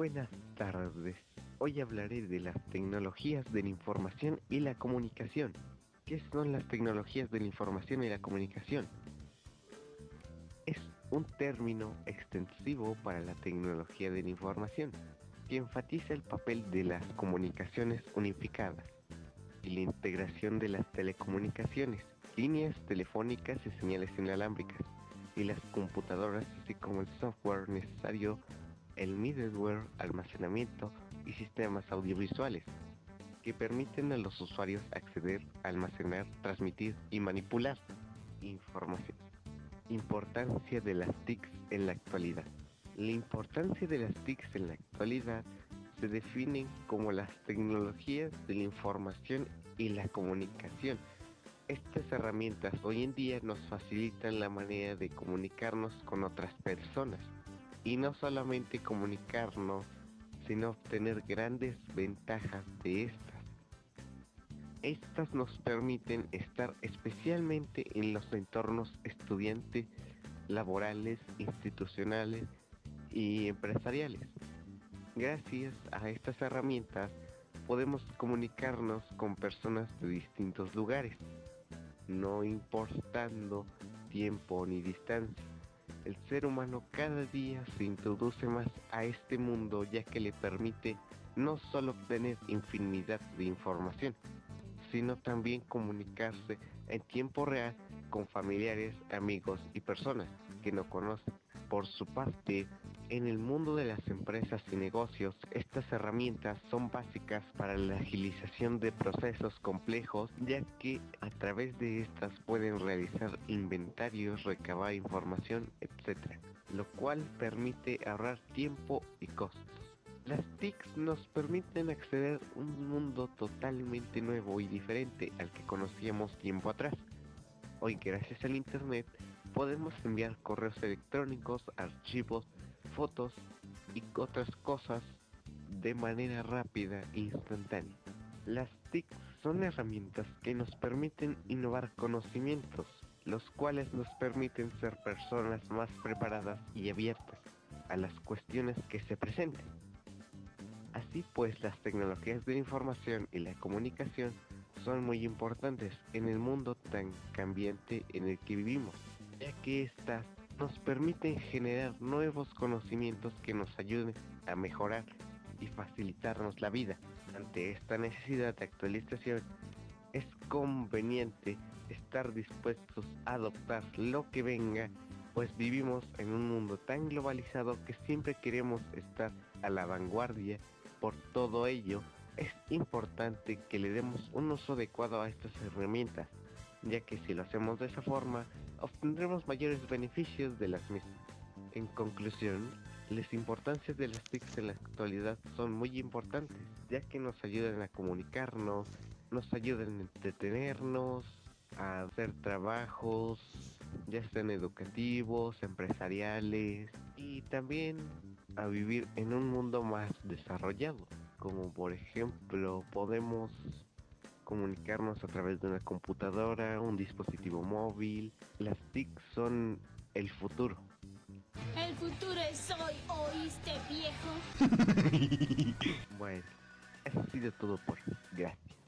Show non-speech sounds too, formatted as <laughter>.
buenas tardes. Hoy hablaré de las tecnologías de la información y la comunicación. ¿Qué son las tecnologías de la información y la comunicación? Es un término extensivo para la tecnología de la información que enfatiza el papel de las comunicaciones unificadas y la integración de las telecomunicaciones, líneas telefónicas y señales inalámbricas y las computadoras así como el software necesario el middleware, almacenamiento y sistemas audiovisuales que permiten a los usuarios acceder, almacenar, transmitir y manipular información. Importancia de las TICs en la actualidad. La importancia de las TICs en la actualidad se definen como las tecnologías de la información y la comunicación. Estas herramientas hoy en día nos facilitan la manera de comunicarnos con otras personas y no solamente comunicarnos, sino obtener grandes ventajas de estas. Estas nos permiten estar especialmente en los entornos estudiantes, laborales, institucionales y empresariales. Gracias a estas herramientas podemos comunicarnos con personas de distintos lugares, no importando tiempo ni distancia el ser humano cada día se introduce más a este mundo ya que le permite no solo obtener infinidad de información, sino también comunicarse en tiempo real con familiares, amigos y personas que no conocen. Por su parte, en el mundo de las empresas y negocios, estas herramientas son básicas para la agilización de procesos complejos, ya que a través de estas pueden realizar inventarios, recabar información, etc., lo cual permite ahorrar tiempo y costos. Las TICs nos permiten acceder a un mundo totalmente nuevo y diferente al que conocíamos tiempo atrás. Hoy, gracias al Internet, podemos enviar correos electrónicos, archivos, fotos y otras cosas de manera rápida e instantánea. Las TIC son herramientas que nos permiten innovar conocimientos, los cuales nos permiten ser personas más preparadas y abiertas a las cuestiones que se presenten. Así pues, las tecnologías de la información y la comunicación son muy importantes en el mundo tan cambiante en el que vivimos, ya que estas nos permiten generar nuevos conocimientos que nos ayuden a mejorar y facilitarnos la vida. Ante esta necesidad de actualización, es conveniente estar dispuestos a adoptar lo que venga, pues vivimos en un mundo tan globalizado que siempre queremos estar a la vanguardia. Por todo ello, es importante que le demos un uso adecuado a estas herramientas ya que si lo hacemos de esa forma, obtendremos mayores beneficios de las mismas. En conclusión, las importancias de las TICs en la actualidad son muy importantes, ya que nos ayudan a comunicarnos, nos ayudan a entretenernos, a hacer trabajos, ya sean educativos, empresariales, y también a vivir en un mundo más desarrollado, como por ejemplo podemos comunicarnos a través de una computadora, un dispositivo móvil. Las TIC son el futuro. El futuro es hoy, ¿oíste viejo? <laughs> bueno, eso ha sido todo por Gracias.